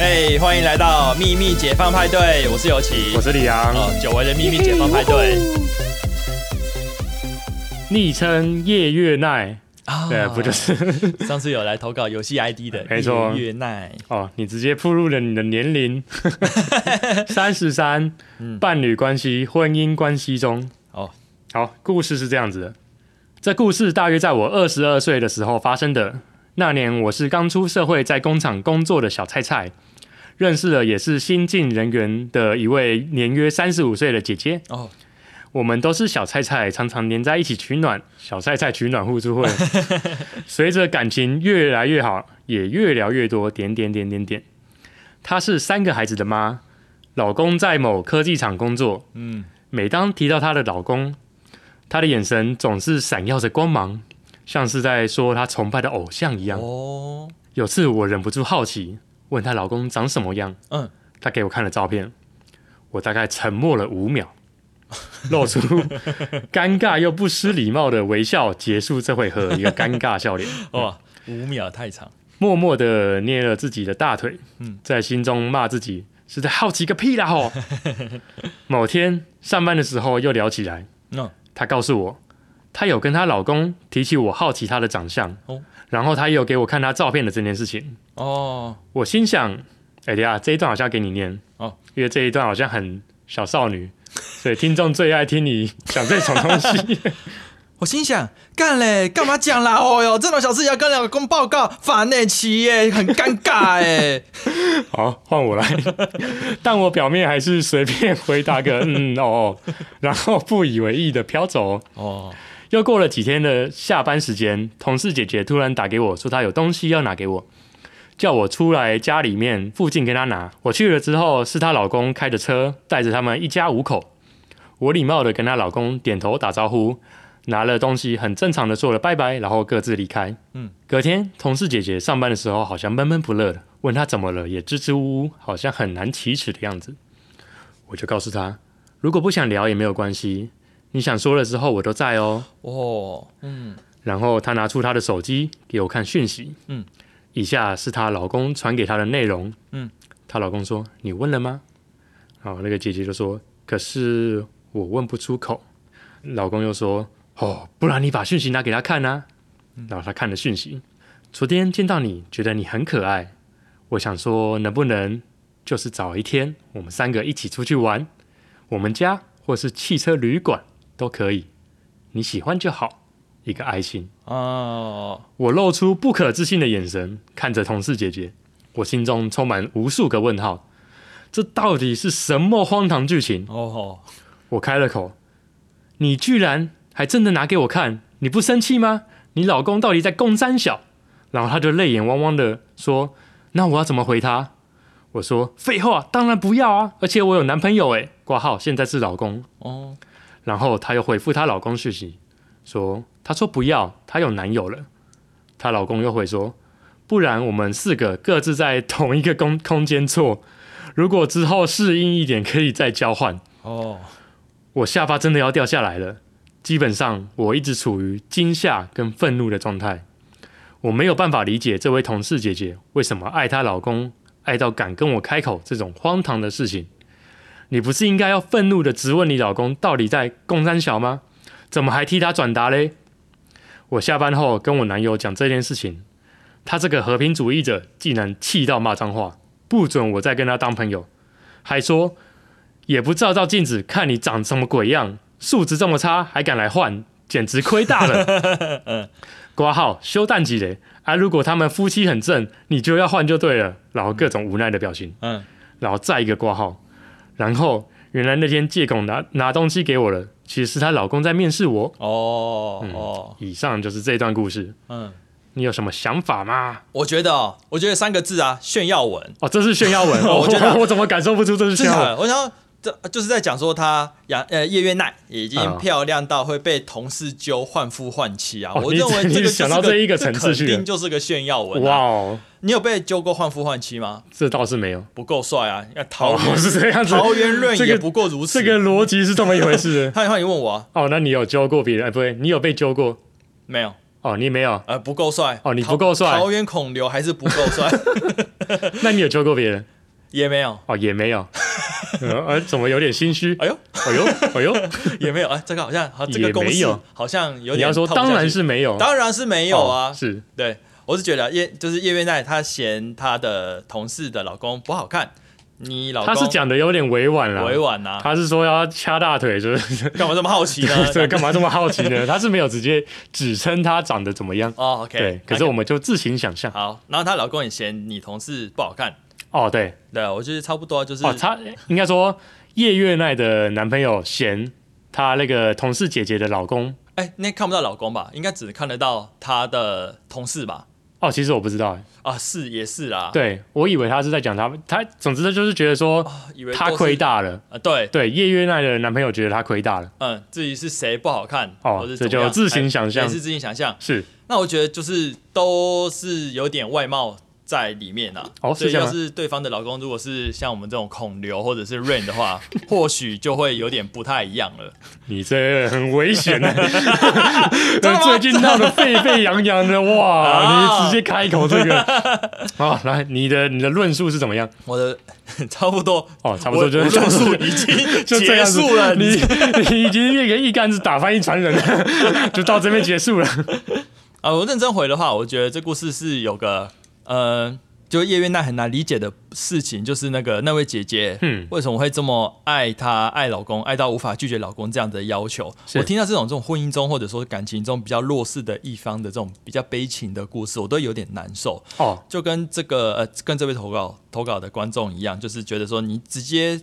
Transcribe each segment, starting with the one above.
嘿欢迎来到秘密解放派对，我是尤奇，我是李阳，哦，久违的秘密解放派对昵称夜月奈。啊对，不就是上次有来投稿游戏 ID 的没错叶月奈，哦？你直接暴露了你的年龄，三十三，嗯伴侣关系、婚姻关系中。哦，好，故事是这样子的。这故事大约在我二十二岁的时候发生的。那年我是刚出社会，在工厂工作的小菜菜，认识了也是新进人员的一位年约三十五岁的姐姐。哦，我们都是小菜菜，常常黏在一起取暖，小菜菜取暖互助会。随着感情越来越好，也越聊越多，点点点点点。她是三个孩子的妈，老公在某科技厂工作。嗯，每当提到她的老公，她的眼神总是闪耀着光芒，像是在说她崇拜的偶像一样。哦，有次我忍不住好奇，问她老公长什么样。嗯，她给我看了照片，我大概沉默了五秒，露出尴尬又不失礼貌的微笑，结束这回合一个尴尬笑脸。哇，五秒太长，默默的捏了自己的大腿，嗯在心中骂自己是在好奇个屁啦吼！某天上班的时候又聊起来，嗯，她告诉我，她有跟她老公提起我好奇她的长相，哦然后她也有给我看她照片的这件事情。哦，我心想，哎、等一下这一段好像要给你念哦，因为这一段好像很小少女，所以听众最爱听你讲这种东西。我心想，干嘞，干嘛讲啦？哦哟，这种小事也要跟老公报告，烦呢，奇耶，很尴尬哎。好，换我来。但我表面还是随便回答个嗯哦哦，然后不以为意的飘走。哦，又过了几天的下班时间，同事姐姐突然打给我说她有东西要拿给我，叫我出来家里面附近跟她拿。我去了之后，是她老公开着车带着他们一家五口。我礼貌的跟她老公点头打招呼，拿了东西，很正常的说了拜拜，然后各自离开。嗯，隔天同事姐姐上班的时候好像闷闷不乐的，问她怎么了，也支支吾吾，好像很难启齿的样子。我就告诉她，如果不想聊也没有关系，你想说了之后我都在哦。哦，嗯，然后她拿出她的手机给我看讯息，嗯，以下是她老公传给她的内容，嗯，她老公说：“你问了吗？”然后那个姐姐就说：“可是我问不出口。”老公又说：“哦，不然你把讯息拿给他看啊。”然后她看了讯息，昨天见到你，觉得你很可爱，我想说能不能就是找一天我们三个一起出去玩，我们家或是汽车旅馆都可以，你喜欢就好。一个爱心。哦，我露出不可置信的眼神看着同事姐姐，我心中充满无数个问号，这到底是什么荒唐剧情？哦，我开了口：“你居然还真的拿给我看，你不生气吗？你老公到底在公三小？”然后他就泪眼汪汪的说：“那我要怎么回他？”我说：“废话，当然不要啊！而且我有男朋友诶，挂号现在是老公。”哦，然后她又回复她老公讯息，说她说不要，她有男友了。她老公又回说，不然我们四个各自在同一个空空间做，如果之后适应一点，可以再交换。哦，我下巴真的要掉下来了。基本上我一直处于惊吓跟愤怒的状态，我没有办法理解这位同事姐姐为什么爱她老公，爱到敢跟我开口这种荒唐的事情。你不是应该要愤怒的质问你老公到底在共三小吗？怎么还替他转达嘞？我下班后跟我男友讲这件事情，他这个和平主义者竟然气到骂脏话，不准我再跟他当朋友，还说也不照照镜子看你长什么鬼样，素质这么差还敢来换，简直亏大了。挂号休淡季嘞啊！如果他们夫妻很正，你就要换就对了。然后各种无奈的表情，嗯，然后再一个挂号，然后原来那天借口拿拿东西给我了，其实是她老公在面试我。哦，哦，以上就是这段故事，嗯，你有什么想法吗？我觉得哦，我觉得三个字啊，炫耀文，哦，这是炫耀文，我觉得我怎么感受不出这是炫耀文？我想要这就是在讲说他杨呃叶月奈已经嗯漂亮到会被同事揪换夫换妻啊，哦我认为这个你就是个想到这一个层次肯定就是个炫耀文、哇啊。哦，你有被揪过换夫换妻吗？这倒是没有。不够帅啊！要桃哦，园、是这样子，桃园论也不过如此。这个逻辑是这么一回事。他他你问我啊，哦，那你有揪过别人？哎，不对，你有被揪过？没有，哦，你没有。呃，不够帅。哦你不够帅桃桃园孔刘还是不够帅。那你有揪过别人？也没有，哦，也没有。呃，呃怎么有点心虚？哎呦，哎呦，哎呦，也没有，哎，这个好像好，这个公式没有。好像有点你要说当然是没有，当然是没有啊。哦，是。对我是觉得叶就是叶月奈她嫌她的同事的老公不好看，你老公他是讲的有点委婉啦，委婉呐，他是说要掐大腿，就是。干嘛这么好奇呢？对干嘛这么好奇呢？他是没有直接指称他长得怎么样，哦，OK，对，可是我们就自行想象。好，然后她老公也嫌你同事不好看，哦，对，对我觉得差不多就是哦，他应该说叶月奈的男朋友嫌她那个同事姐姐的老公。哎，那看不到老公吧？应该只看得到她的同事吧？哦，其实我不知道欸，啊，是也是啦，对我以为他是在讲他，他总之就是觉得说啊，以为他亏大了，啊，对，对叶月奈的男朋友觉得他亏大了，嗯，至于是谁不好看，哦这就自行想象哎也是自行想象。是那我觉得就是都是有点外貌在里面啊。所以要是对方的老公如果是像我们这种孔刘或者是 Rain 的话，或许就会有点不太一样了。你这很危险 的，最近闹得沸沸扬扬的，哇！啊你直接开口这个，啊，来，你的你的论述是怎么样？我的差不多，哦，差不多就我是论述已经结就这样子束了。你你你已经那个一竿子打翻一船人了，就到这边结束了。啊，我认真回的话，我觉得这故事是有个呃，就叶月娜很难理解的事情，就是那个那位姐姐，嗯为什么会这么爱她、爱老公，爱到无法拒绝老公这样的要求？我听到这种这种婚姻中或者说感情中比较弱势的一方的这种比较悲情的故事，我都有点难受。哦，就跟这个呃，跟这位投稿投稿的观众一样，就是觉得说你直接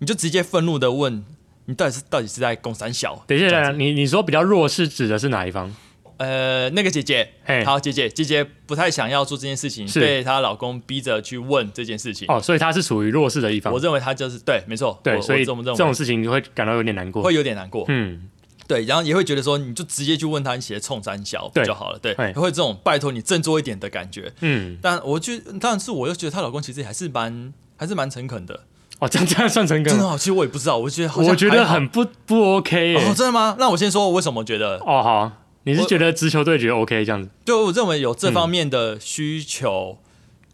你就直接愤怒的问。你到底是到底是在攻三小？等一下，你你说比较弱势指的是哪一方？呃，那个姐姐，好，姐姐，姐姐不太想要做这件事情，被她老公逼着去问这件事情。哦，所以她是属于弱势的一方我。认为她就是对，没错，对，所以这么认为这种事情你会感到有点难过。会有点难过。嗯，对，然后也会觉得说，你就直接去问他，你写冲三小对就好了。对，嘿会这种拜托你振作一点的感觉。嗯，但我觉得，但是我又觉得她老公其实还是蛮还是蛮诚恳的，哦，这样这样算诚恳？真的好。其实我也不知道，我觉得我觉得很不不 OK 耶。哦，真的吗？那我先说我为什么觉得，哦，好，你是觉得直球对决 OK 这样子，就我认为有这方面的需求，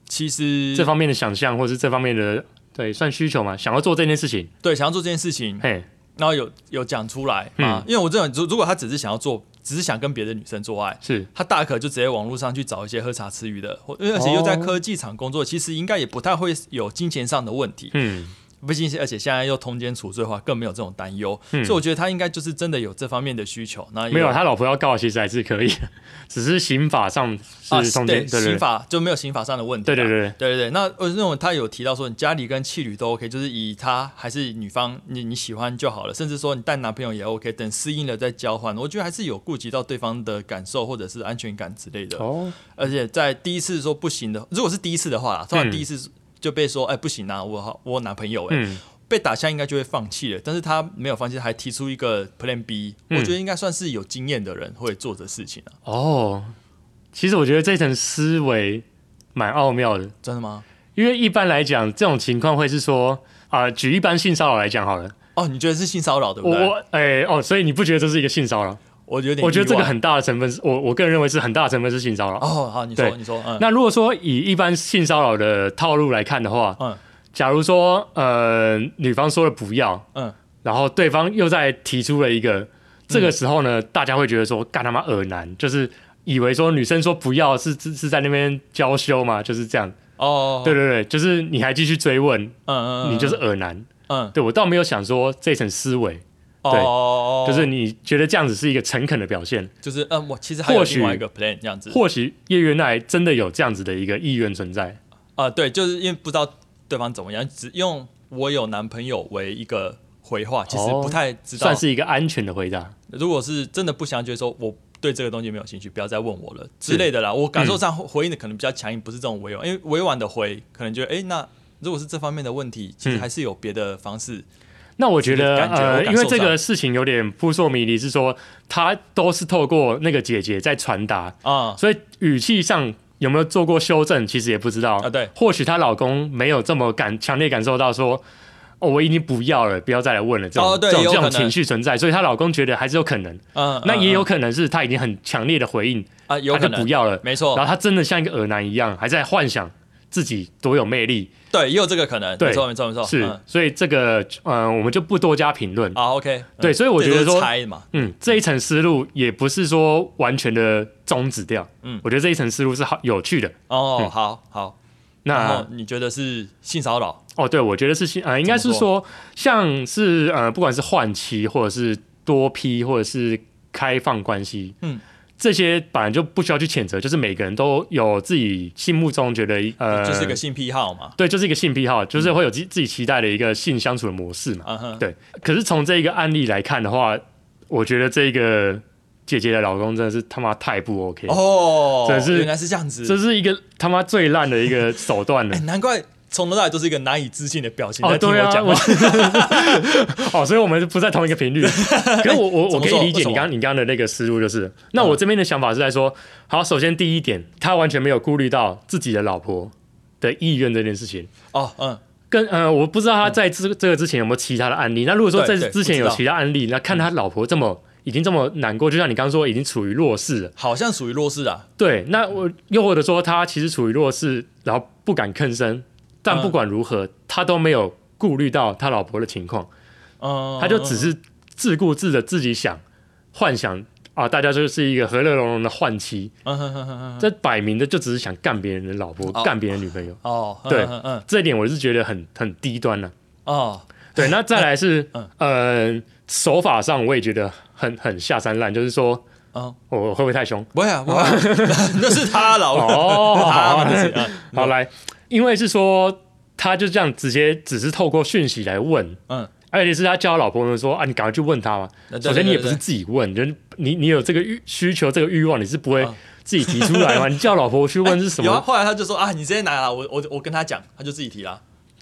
其实这方面的想象或是这方面的对算需求嘛？想要做这件事情，对想要做这件事情，嘿，然后有有讲出来嗯。啊，因为我认为如如果他只是想要做，只是想跟别的女生做爱，是。他大可就直接网络上去找一些喝茶吃鱼的，或而且又在科技厂工作，其实应该也不太会有金钱上的问题。嗯毕竟，而且现在又通奸处罪的话，更没有这种担忧，嗯所以我觉得他应该就是真的有这方面的需求。那也没有，他老婆要告其实还是可以，只是刑法上啊是中对刑法就没有刑法上的问题啊。对对对对，对对对，那我认为他有提到说，你家里跟妻旅都 OK，就是以他还是女方你你喜欢就好了，甚至说你带男朋友也 OK，等适应了再交换。我觉得还是有顾及到对方的感受或者是安全感之类的。哦，而且在第一次说不行的，如果是第一次的话啦，通常嗯第一次就被说，哎、不行啊，我好我男朋友哎、嗯，被打下应该就会放弃了。但是他没有放弃，还提出一个 Plan B，、嗯我觉得应该算是有经验的人会做的事情啊。哦，其实我觉得这层思维蛮奥妙的，真的吗？因为一般来讲，这种情况会是说啊、举一般性骚扰来讲好了，哦，你觉得是性骚扰对不我对？我哎、哦，所以你不觉得这是一个性骚扰？我有点，我觉得这个。很大的成分是，我我个人认为是很大的成分是性骚扰。哦，好，你说，你说，嗯，那如果说以一般性骚扰的套路来看的话，嗯假如说呃女方说了不要，嗯，然后对方又再提出了一个，这个时候呢，大家会觉得说干他妈耳男，就是以为说女生说不要是是是在那边娇羞嘛，就是这样。哦，对对对，就是你还继续追问，嗯，嗯嗯，你就是耳男。嗯，对我倒没有想说这层思维，哦对哦，就是你觉得这样子是一个诚恳的表现，就是嗯，我其实还有另外一个 plan 这样子。或许叶月奈真的有这样子的一个意愿存在。啊，对，就是因为不知道对方怎么样，只用我有男朋友为一个回话，其实哦不太知道。算是一个安全的回答。如果是真的不想觉得说我对这个东西没有兴趣，不要再问我了之类的啦。我感受上回应的可能比较强硬，不是这种委婉，因为委婉的回可能觉得，哎，那如果是这方面的问题，其实嗯还是有别的方式。那我觉得，呃，因为这个事情有点扑朔迷离，是说他都是透过那个姐姐在传达，啊。所以语气上有没有做过修正，其实也不知道。啊，对，或许她老公没有这么感强烈感受到说，哦，我已经不要了，不要再来问了，这种、哦这种情绪存在，所以她老公觉得还是有可能。嗯，那也有嗯可能是她已经很强烈的回应，啊，有可能，就不要了，没错。然后，她真的像一个耳男一样，还在幻想自己多有魅力，对，也有这个可能，对没错没错没错，是，嗯。所以这个呃，我们就不多加评论。啊，OK，嗯。对所以我觉得说猜嘛，嗯，这一层思路也不是说完全的终止掉，嗯。我觉得这一层思路是好有趣的。哦，嗯。好好，那你觉得是性骚扰？哦，对，我觉得是性呃，应该是说像是呃，不管是换妻或者是多批或者是开放关系，嗯。这些本来就不需要去谴责，就是每个人都有自己心目中觉得呃，就是一个性癖好嘛，对，就是一个性癖好，就是会有自自己期待的一个性相处的模式嘛。嗯，对。可是从这一个案例来看的话，我觉得这个姐姐的老公真的是他妈太不 OK，、哦，这是原来是这样子，这是一个他妈最烂的一个手段了。哎，。难怪从头到尾都是一个难以置信的表情哦，在听对啊，讲话。哦，所以我们不在同一个频率。可是我我我可以理解你刚你刚刚的那个思路，就是那我这边的想法是在说，好，首先第一点，他完全没有顾虑到自己的老婆的意愿这件事情。哦，嗯，跟呃，我不知道他在这这个之前有没有其他的案例。那如果说在之前有其他案例，那看他老婆这么已经这么难过，就像你刚刚说，已经处于弱势了。好像属于弱势啊，对，那我又或者说他其实处于弱势，然后不敢吭声，但嗯。不管如何，他都没有顾虑到他老婆的情况，嗯，他就只是自顾自的自己想幻想啊，大家就是一个和乐融融的换妻，嗯哼哼哼哼，这摆明的就只是想干别人的老婆，哦。干别人女朋友。哦，对嗯嗯这一点我是觉得很很低端了、哦，对，那再来是 嗯。呃手法上我也觉得很很下三滥，就是说嗯，我会不会太凶？不会啊，不会啊，那是他老婆，哦，好来，因为是说他就这样直接只是透过讯息来问，嗯，而且是他叫他老婆呢说啊，你赶快去问他嘛。首先你也不是自己问，就是你你有这个欲需求这个欲望，你是不会嗯自己提出来嘛？你叫老婆去问是什有啊，么？后来他就说啊，你直接拿了，我我我跟他讲，他就自己提了。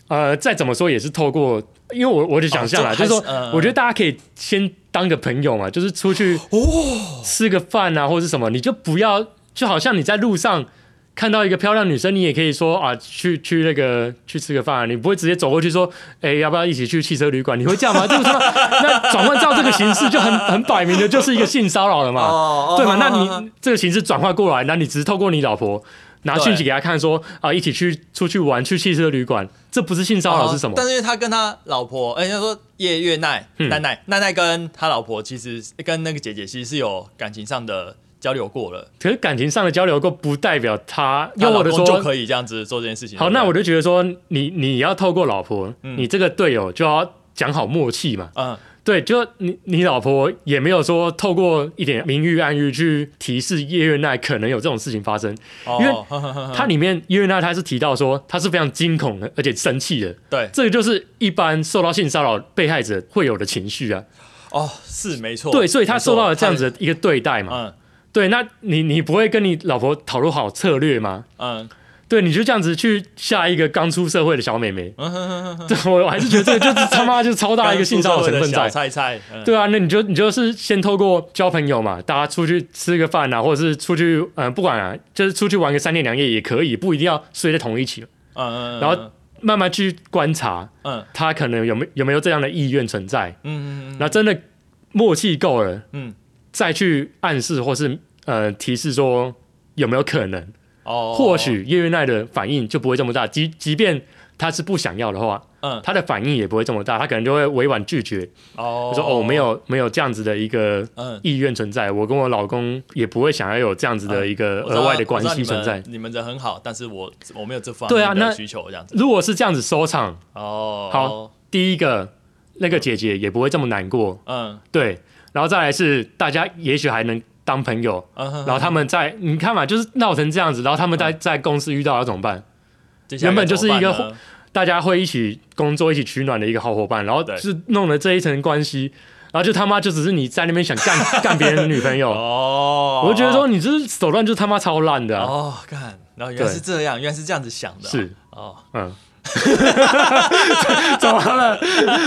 呃，再怎么说也是透过，因为我我的想象啦，哦就是还是嗯我觉得大家可以先当个朋友嘛，就是出去哦，吃个饭啊，或者是什么，你就不要，就好像你在路上看到一个漂亮女生，你也可以说啊，去去那个去吃个饭、啊，你不会直接走过去说，哎、要不要一起去汽车旅馆？你会这样吗？就是说，那转换到这个形式就很很摆明的就是一个性骚扰了嘛，哦对嘛？那你这个形式转换过来，那你只是透过你老婆。拿讯息给他看说啊，一起去出去玩，去汽车旅馆，这不是性骚扰是什么？但是因为他跟他老婆，哎、他说叶月奈嗯奈奈奈奈跟他老婆其实跟那个姐姐其实是有感情上的交流过了，可是感情上的交流过，不代表他，又或者说就可以这样子做这件事情。好，那我就觉得说，你你要透过老婆，嗯你这个队友就要讲好默契嘛。嗯对，就你你老婆也没有说透过一点明喻暗喻去提示叶月奈可能有这种事情发生。哦，因为它里面叶月奈他是提到说他是非常惊恐的，而且生气的。对这个就是一般受到性骚扰被害者会有的情绪啊。哦是没错，对，所以他受到了这样子的一个对待嘛。嗯对，那你你不会跟你老婆讨论好策略吗？嗯。对，你就这样子去下一个刚出社会的小妹妹，嗯哼哼哼我 我还是觉得这个就是他妈就是超大一个性骚扰成分在。菜菜，嗯。对啊，那你就你就是先透过交朋友嘛，大家出去吃个饭啊，或者是出去，呃，不管啊，就是出去玩个三天两夜也可以，不一定要睡在同一起，嗯嗯，然后慢慢去观察嗯。他可能有没有没有这样的意愿存在，嗯嗯嗯。那真的默契够了，嗯。再去暗示或是呃提示说有没有可能，哦，或许叶月奈的反应就不会这么大，即即便他是不想要的话，嗯。他的反应也不会这么大，他可能就会委婉拒绝，哦。就说哦没有没有这样子的一个嗯。意愿存在，我跟我老公也不会想要有这样子的一个额外的关系存在。你们人很好，但是我我没有这方对啊那面的需求，这样子。如果是这样子收场，哦，好，第一个那个姐姐也不会这么难过，嗯。对，然后再来是大家也许还能当朋友，然后他们在你看嘛，就是闹成这样子，然后他们在在公司遇到要怎么办？原本就是一个大家会一起工作、一起取暖的一个好伙伴，然后是弄了这一层关系，然后就他妈就只是你在那边想干 干别人的女朋友，哦，我就觉得说你这手段就他妈超烂的啊、哦，看，然后原来是这样，原来是这样子想的啊，是，哦，嗯，怎么了？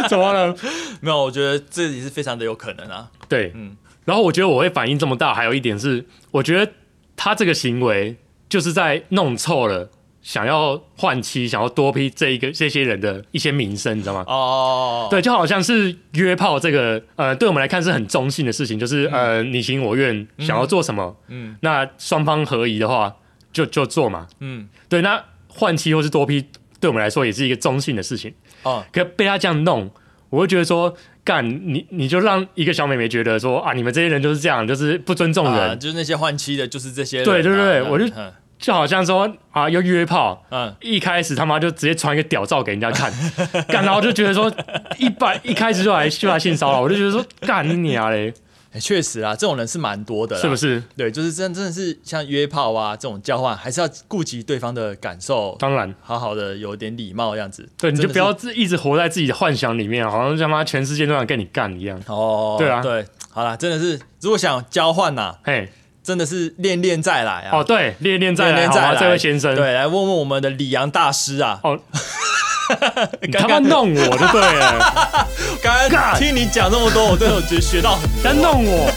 怎么了？没有，我觉得这也是非常的有可能啊，对，嗯然后我觉得我会反应这么大，还有一点是，我觉得他这个行为就是在弄臭了想要换妻、想要多批这一个这些人的一些名声，你知道吗？哦，对，就好像是约炮这个，呃，对我们来看是很中性的事情，就是、呃，你情我愿，想要做什么，嗯那双方合宜的话就就做嘛。嗯对，那换妻或是多批，对我们来说也是一个中性的事情。哦，可被他这样弄，我会觉得说，干你你就让一个小妹妹觉得说啊，你们这些人就是这样，就是不尊重人，啊就是那些换妻的，就是这些人啊。对对对嗯我就嗯。就好像说啊要约炮，嗯，一开始他妈就直接传一个屌照给人家看，干，然后就觉得说一般一开始就来就来性骚扰，我就觉得说干你娘嘞，欸确实啊，这种人是蛮多的，是不？是？对，就是真真的是像约炮啊这种交换，还是要顾及对方的感受，当然，好好的有点礼貌这样子。对，你就不要自一直活在自己的幻想里面，好像他妈全世界都想跟你干一样。哦，对啊对，好啦，真的是如果想交换呐、嘿，真的是练练再来啊。哦，对，练练再来，好这位先生，对，来问问我们的李阳大师啊。哦 你他妈弄我就对了，刚刚听你讲这么多，我真的有觉得学到很在弄我，